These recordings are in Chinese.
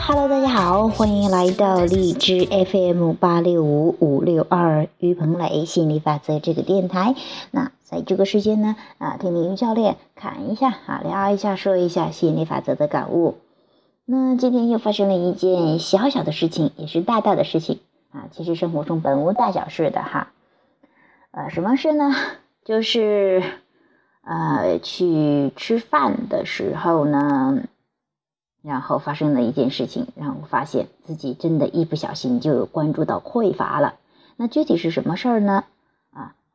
Hello，大家好，欢迎来到荔枝 FM 八六五五六二于鹏磊心理法则这个电台。那在这个时间呢，啊，听听于教练侃一下啊，聊一下，说一下吸引力法则的感悟。那今天又发生了一件小小的事情，也是大大的事情啊。其实生活中本无大小事的哈。呃，什么事呢？就是呃，去吃饭的时候呢。然后发生了一件事情，让我发现自己真的，一不小心就关注到匮乏了。那具体是什么事儿呢？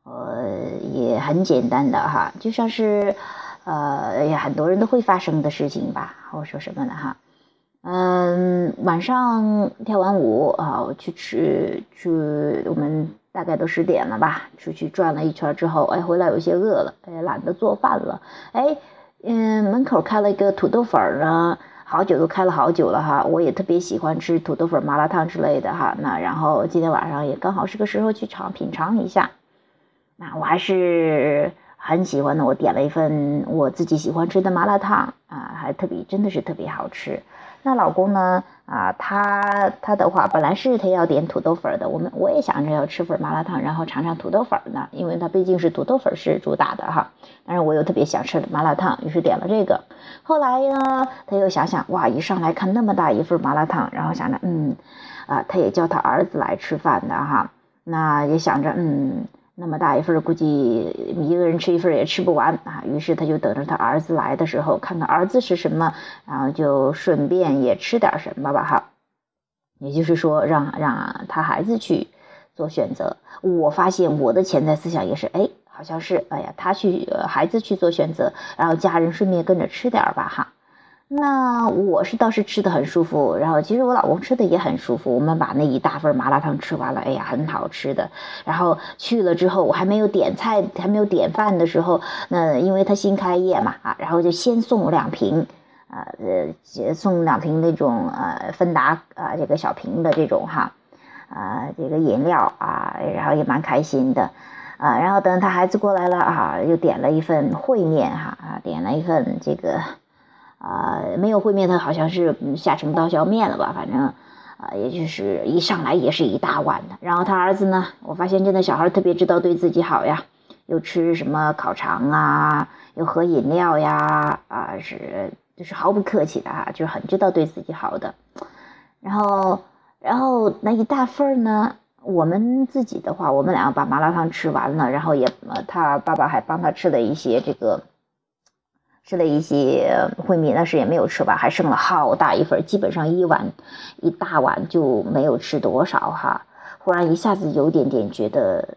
呃，也很简单的哈，就像是，呃，也很多人都会发生的事情吧。我说什么呢？哈，嗯，晚上跳完舞啊，我去吃去，我们大概都十点了吧，出去转了一圈之后，哎，回来有些饿了，哎，懒得做饭了，哎，嗯，门口开了一个土豆粉儿呢。好久都开了好久了哈，我也特别喜欢吃土豆粉、麻辣烫之类的哈。那然后今天晚上也刚好是个时候去尝品尝一下。那我还是很喜欢的，我点了一份我自己喜欢吃的麻辣烫啊，还特别真的是特别好吃。那老公呢？啊，他他的话本来是他要点土豆粉的，我们我也想着要吃份麻辣烫，然后尝尝土豆粉呢，因为他毕竟是土豆粉是主打的哈。但是我又特别想吃麻辣烫，于是点了这个。后来呢，他又想想，哇，一上来看那么大一份麻辣烫，然后想着，嗯，啊，他也叫他儿子来吃饭的哈，那也想着，嗯。那么大一份，估计一个人吃一份也吃不完啊。于是他就等着他儿子来的时候，看看儿子是什么，然后就顺便也吃点什么吧哈。也就是说，让让他孩子去做选择。我发现我的潜在思想也是，哎，好像是，哎呀，他去孩子去做选择，然后家人顺便跟着吃点吧哈。那我是倒是吃的很舒服，然后其实我老公吃的也很舒服。我们把那一大份麻辣烫吃完了，哎呀，很好吃的。然后去了之后，我还没有点菜，还没有点饭的时候，那因为他新开业嘛，啊，然后就先送两瓶，啊呃，送两瓶那种呃芬达啊这个小瓶的这种哈，啊这个饮料啊，然后也蛮开心的，啊，然后等他孩子过来了啊，又点了一份烩面哈，啊，点了一份这个。啊，没有烩面，他好像是下成刀削面了吧？反正，啊，也就是一上来也是一大碗的。然后他儿子呢，我发现真的小孩特别知道对自己好呀，又吃什么烤肠啊，又喝饮料呀，啊，是就是毫不客气的啊，就是很知道对自己好的。然后，然后那一大份呢，我们自己的话，我们俩把麻辣烫吃完了，然后也，他爸爸还帮他吃了一些这个。吃了一些烩面，但是也没有吃完，还剩了好大一份，基本上一碗一大碗就没有吃多少哈。忽然一下子有点点觉得，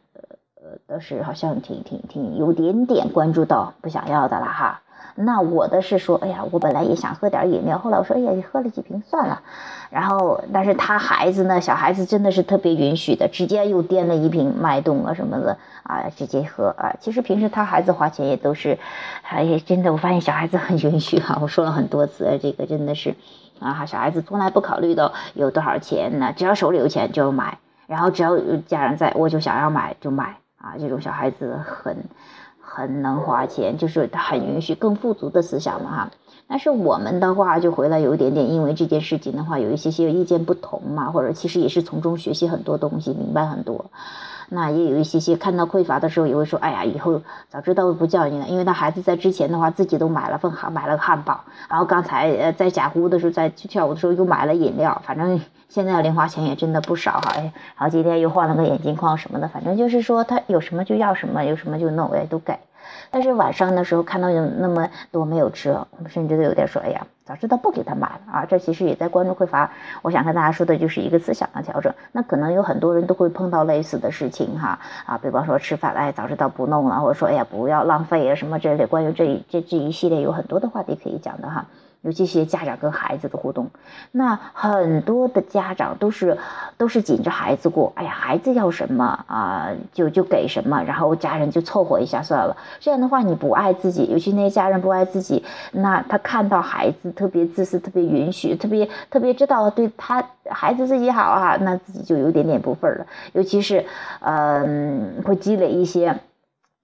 呃，倒是好像挺挺挺有点点关注到不想要的了哈。那我的是说，哎呀，我本来也想喝点饮料，后来我说，哎呀，你喝了几瓶算了。然后，但是他孩子呢，小孩子真的是特别允许的，直接又掂了一瓶脉动啊什么的啊，直接喝啊。其实平时他孩子花钱也都是，哎，真的，我发现小孩子很允许哈。我说了很多次，这个真的是，啊，小孩子从来不考虑到有多少钱呢，只要手里有钱就买，然后只要家人在，我就想要买就买啊。这种小孩子很。很能花钱，就是他很允许更富足的思想嘛哈。但是我们的话就回来有一点点，因为这件事情的话有一些些意见不同嘛，或者其实也是从中学习很多东西，明白很多。那也有一些些看到匮乏的时候，也会说：“哎呀，以后早知道不叫你了。”因为他孩子在之前的话，自己都买了份汉，买了个汉堡，然后刚才呃在假呼的时候，在去跳舞的时候又买了饮料，反正现在零花钱也真的不少哈。哎，然后今天又换了个眼镜框什么的，反正就是说他有什么就要什么，有什么就弄，哎，都给。但是晚上的时候看到有那么多没有吃，我们甚至都有点说：“哎呀，早知道不给他买了啊！”这其实也在关注匮乏。我想跟大家说的就是一个思想的调整。那可能有很多人都会碰到类似的事情哈啊，比方说吃饭，哎，早知道不弄了，或者说哎呀不要浪费啊什么这类。关于这这这一系列有很多的话题可以讲的哈。尤其是家长跟孩子的互动，那很多的家长都是都是紧着孩子过，哎呀，孩子要什么啊，就就给什么，然后家人就凑合一下算了。这样的话，你不爱自己，尤其那些家人不爱自己，那他看到孩子特别自私、特别允许、特别特别知道对他孩子自己好啊，那自己就有点点不忿了。尤其是，嗯，会积累一些。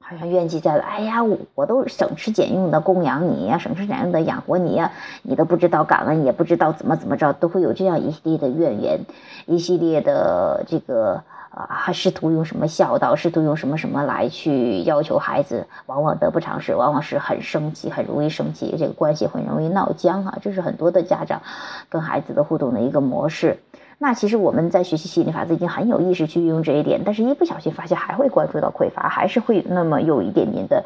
好像怨气在了，哎呀，我都省吃俭用的供养你呀，省吃俭用的养活你呀，你都不知道感恩，也不知道怎么怎么着，都会有这样一系列的怨言，一系列的这个啊，还试图用什么孝道，试图用什么什么来去要求孩子，往往得不偿失，往往是很生气，很容易生气，这个关系很容易闹僵啊，这是很多的家长跟孩子的互动的一个模式。那其实我们在学习吸引力法则已经很有意识去运用这一点，但是一不小心发现还会关注到匮乏，还是会那么有一点点的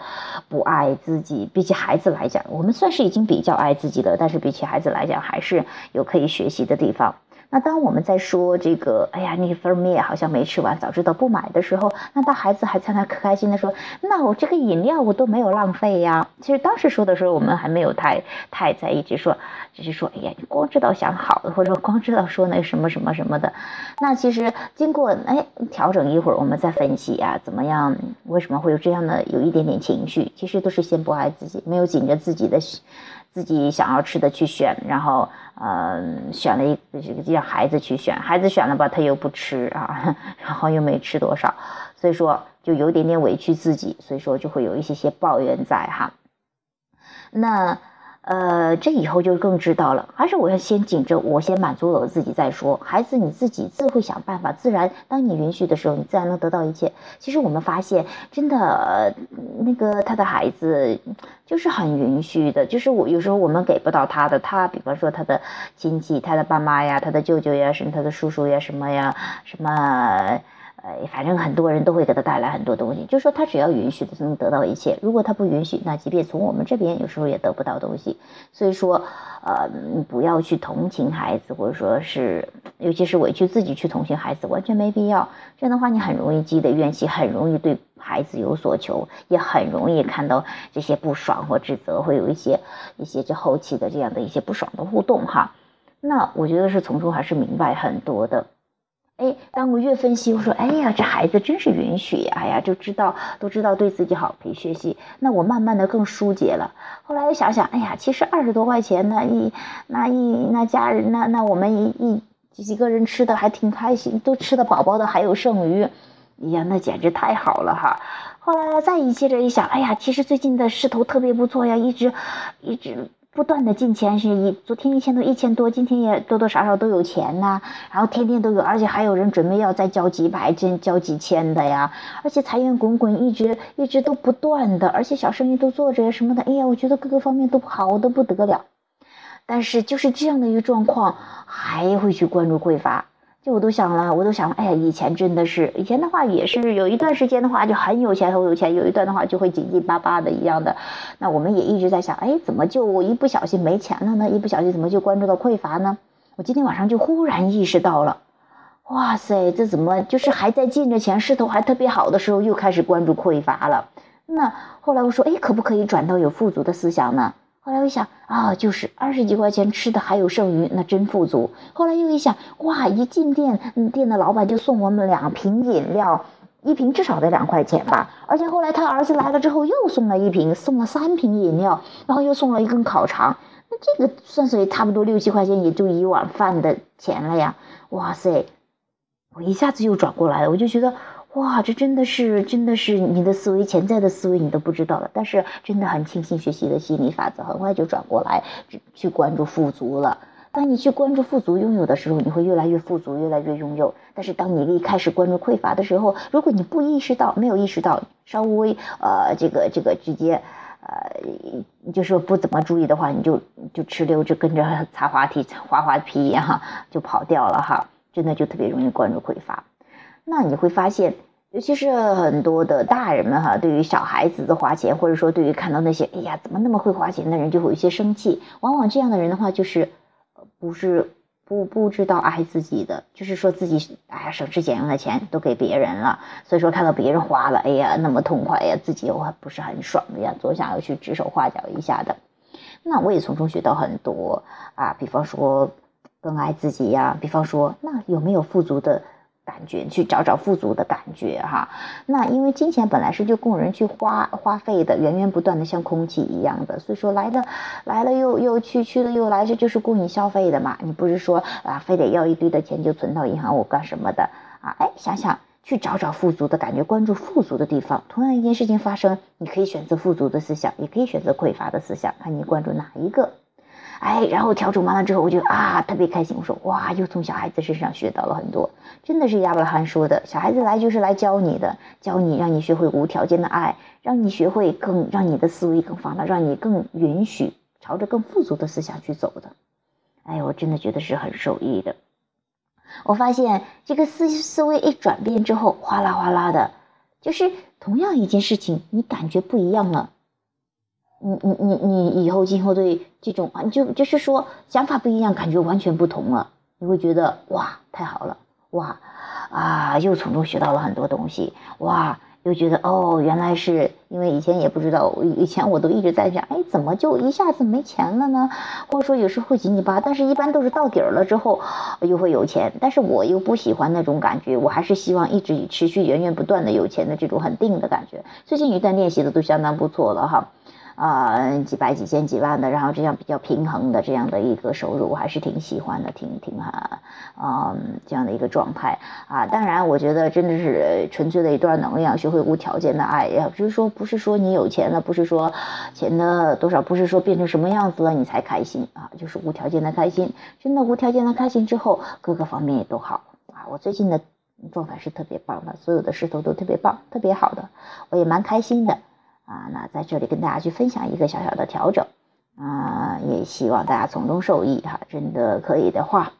不爱自己。比起孩子来讲，我们算是已经比较爱自己的，但是比起孩子来讲，还是有可以学习的地方。那当我们在说这个，哎呀，那份面好像没吃完，早知道不买的时候，那大孩子还在那可开心的说，那我这个饮料我都没有浪费呀。其实当时说的时候，我们还没有太太在意，只说，只是说，哎呀，你光知道想好的，或者光知道说那什么什么什么的。那其实经过哎调整一会儿，我们再分析啊，怎么样？为什么会有这样的有一点点情绪？其实都是先不爱自己，没有紧着自己的。自己想要吃的去选，然后，嗯，选了一这个让孩子去选，孩子选了吧，他又不吃啊，然后又没吃多少，所以说就有点点委屈自己，所以说就会有一些些抱怨在哈，那。呃，这以后就更知道了。还是我要先紧着，我先满足我自己再说。孩子你自己自会想办法，自然当你允许的时候，你自然能得到一切。其实我们发现，真的，那个他的孩子就是很允许的。就是我有时候我们给不到他的，他比方说他的亲戚、他的爸妈呀、他的舅舅呀、什么他的叔叔呀、什么呀、什么。呃，反正很多人都会给他带来很多东西，就说他只要允许的就能得到一切。如果他不允许，那即便从我们这边有时候也得不到东西。所以说，呃，不要去同情孩子，或者说是，尤其是委屈自己去同情孩子，完全没必要。这样的话，你很容易积的怨气，很容易对孩子有所求，也很容易看到这些不爽或指责，会有一些一些这后期的这样的一些不爽的互动哈。那我觉得是从中还是明白很多的。哎，当我越分析，我说，哎呀，这孩子真是允许呀，哎呀，就知道都知道对自己好，可以学习。那我慢慢的更疏解了。后来又想想，哎呀，其实二十多块钱那一那一那家人那那我们一一几个人吃的还挺开心，都吃的饱饱的，还有剩余，哎呀，那简直太好了哈。后来再一接着一想，哎呀，其实最近的势头特别不错呀，一直一直。不断的进钱是一，昨天一千多一千多，今天也多多少少都有钱呐，然后天天都有，而且还有人准备要再交几百，真交几千的呀，而且财源滚滚，一直一直都不断的，而且小生意都做着什么的，哎呀，我觉得各个方面都好的不得了，但是就是这样的一个状况，还会去关注匮乏。就我都想了，我都想了，哎呀，以前真的是，以前的话也是有一段时间的话就很有钱很有钱，有一段的话就会紧紧巴巴的一样的。那我们也一直在想，哎，怎么就一不小心没钱了呢？一不小心怎么就关注到匮乏呢？我今天晚上就忽然意识到了，哇塞，这怎么就是还在进着钱，势头还特别好的时候，又开始关注匮乏了？那后来我说，哎，可不可以转到有富足的思想呢？后来我一想啊，就是二十几块钱吃的还有剩余，那真富足。后来又一想，哇，一进店，店的老板就送我们两瓶饮料，一瓶至少得两块钱吧。而且后来他儿子来了之后，又送了一瓶，送了三瓶饮料，然后又送了一根烤肠。那这个算是差不多六七块钱，也就一碗饭的钱了呀。哇塞，我一下子又转过来了，我就觉得。哇，这真的是，真的是你的思维，潜在的思维你都不知道了。但是真的很庆幸学习的心理法则，很快就转过来去关注富足了。当你去关注富足拥有的时候，你会越来越富足，越来越拥有。但是当你一开始关注匮乏的时候，如果你不意识到，没有意识到，稍微呃这个这个直接呃就是不怎么注意的话，你就就哧溜就跟着 擦滑梯滑滑梯一样就跑掉了哈，真的就特别容易关注匮乏。那你会发现。尤其是很多的大人们哈，对于小孩子的花钱，或者说对于看到那些哎呀怎么那么会花钱的人，就会有些生气。往往这样的人的话，就是不是不不知道爱自己的，就是说自己哎呀省吃俭用的钱都给别人了，所以说看到别人花了，哎呀那么痛快呀，自己又不是很爽的样子，总想要去指手画脚一下的。那我也从中学到很多啊，比方说更爱自己呀，比方说那有没有富足的？感觉去找找富足的感觉哈，那因为金钱本来是就供人去花花费的，源源不断的像空气一样的，所以说来了来了又又去去了又来，这就是供你消费的嘛。你不是说啊，非得要一堆的钱就存到银行我干什么的啊？哎，想想去找找富足的感觉，关注富足的地方。同样一件事情发生，你可以选择富足的思想，也可以选择匮乏的思想，看你关注哪一个。哎，然后调整完了之后，我就啊特别开心。我说哇，又从小孩子身上学到了很多，真的是亚伯拉罕说的，小孩子来就是来教你的，教你让你学会无条件的爱，让你学会更让你的思维更放大，让你更允许朝着更富足的思想去走的。哎，我真的觉得是很受益的。我发现这个思思维一转变之后，哗啦哗啦的，就是同样一件事情，你感觉不一样了。你你你你以后今后对这种啊，就就是说想法不一样，感觉完全不同了。你会觉得哇，太好了，哇啊，又从中学到了很多东西，哇，又觉得哦，原来是因为以前也不知道，以前我都一直在想，哎，怎么就一下子没钱了呢？或者说有时候会紧紧巴，但是一般都是到底儿了之后又会有钱。但是我又不喜欢那种感觉，我还是希望一直持续源源不断的有钱的这种很定的感觉。最近一段练习的都相当不错了哈。啊，几百、几千、几万的，然后这样比较平衡的这样的一个收入，我还是挺喜欢的，挺挺哈，嗯，这样的一个状态啊。当然，我觉得真的是纯粹的一段能量，学会无条件的爱，也不是说不是说你有钱了，不是说钱的多少，不是说变成什么样子了你才开心啊，就是无条件的开心。真的无条件的开心之后，各个方面也都好啊。我最近的状态是特别棒的，所有的势头都特别棒，特别好的，我也蛮开心的。啊，那在这里跟大家去分享一个小小的调整，啊，也希望大家从中受益哈。真的可以的话，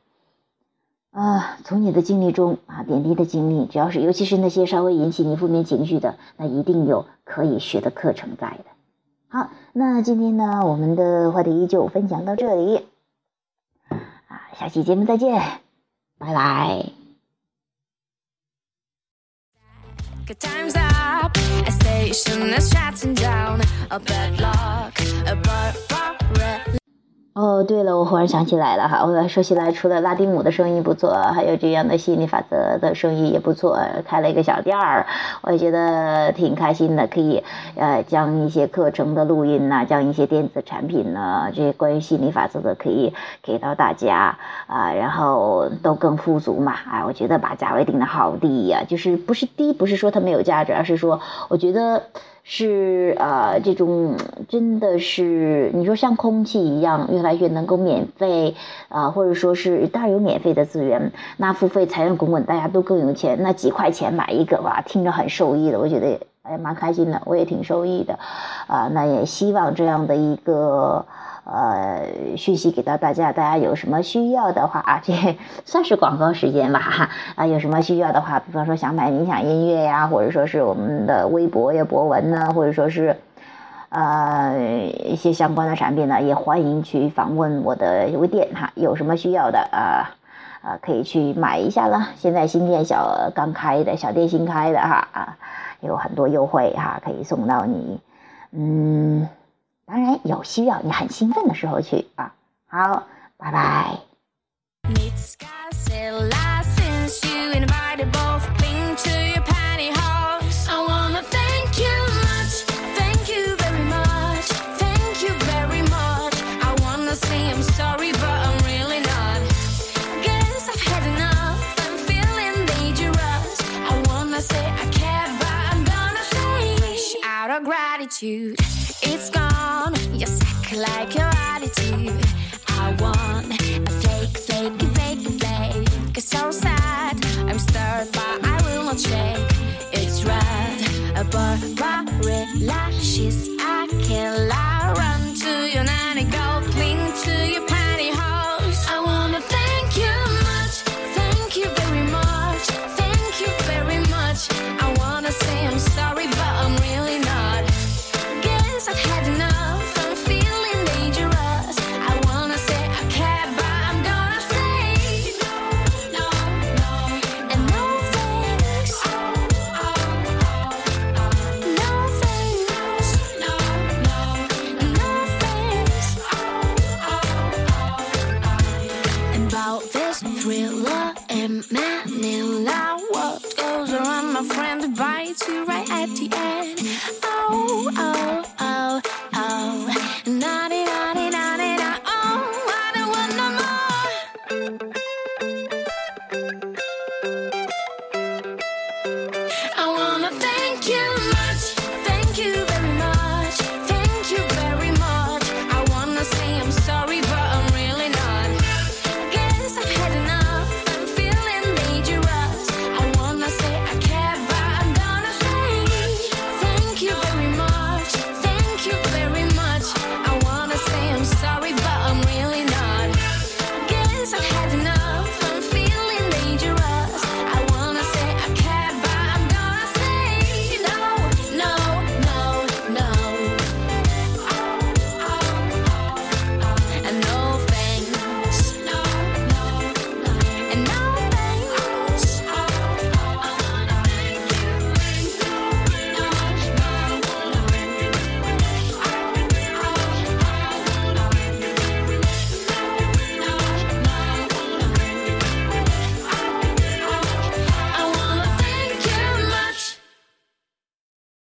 啊，从你的经历中啊，点滴的经历，只要是尤其是那些稍微引起你负面情绪的，那一定有可以学的课程在的。好，那今天呢，我们的话题就分享到这里，啊，下期节目再见，拜拜 good times。A station that's shutting down, a bad luck, a bar, 哦，对了，我忽然想起来了哈，我说起来，除了拉丁舞的生意不错，还有这样的吸引力法则的生意也不错，开了一个小店儿，我也觉得挺开心的，可以呃将一些课程的录音呐，将一些电子产品呢，这些关于吸引力法则的可以给到大家啊，然后都更富足嘛，哎，我觉得把价位定的好低呀，就是不是低，不是说它没有价值，而是说我觉得。是啊，这种真的是你说像空气一样，越来越能够免费啊，或者说是当然有免费的资源，那付费财源滚滚，大家都更有钱，那几块钱买一个吧，听着很受益的，我觉得哎蛮开心的，我也挺受益的，啊，那也希望这样的一个。呃，讯息给到大家，大家有什么需要的话啊，这算是广告时间吧哈 啊，有什么需要的话，比方说想买冥想音乐呀，或者说是我们的微博呀、博文呢，或者说是呃一些相关的产品呢，也欢迎去访问我的微店哈，有什么需要的啊啊，可以去买一下了。现在新店小刚开的小店新开的哈啊，有很多优惠哈，可以送到你，嗯。当然有需要，你很兴奋的时候去啊。好，拜拜。Lashes.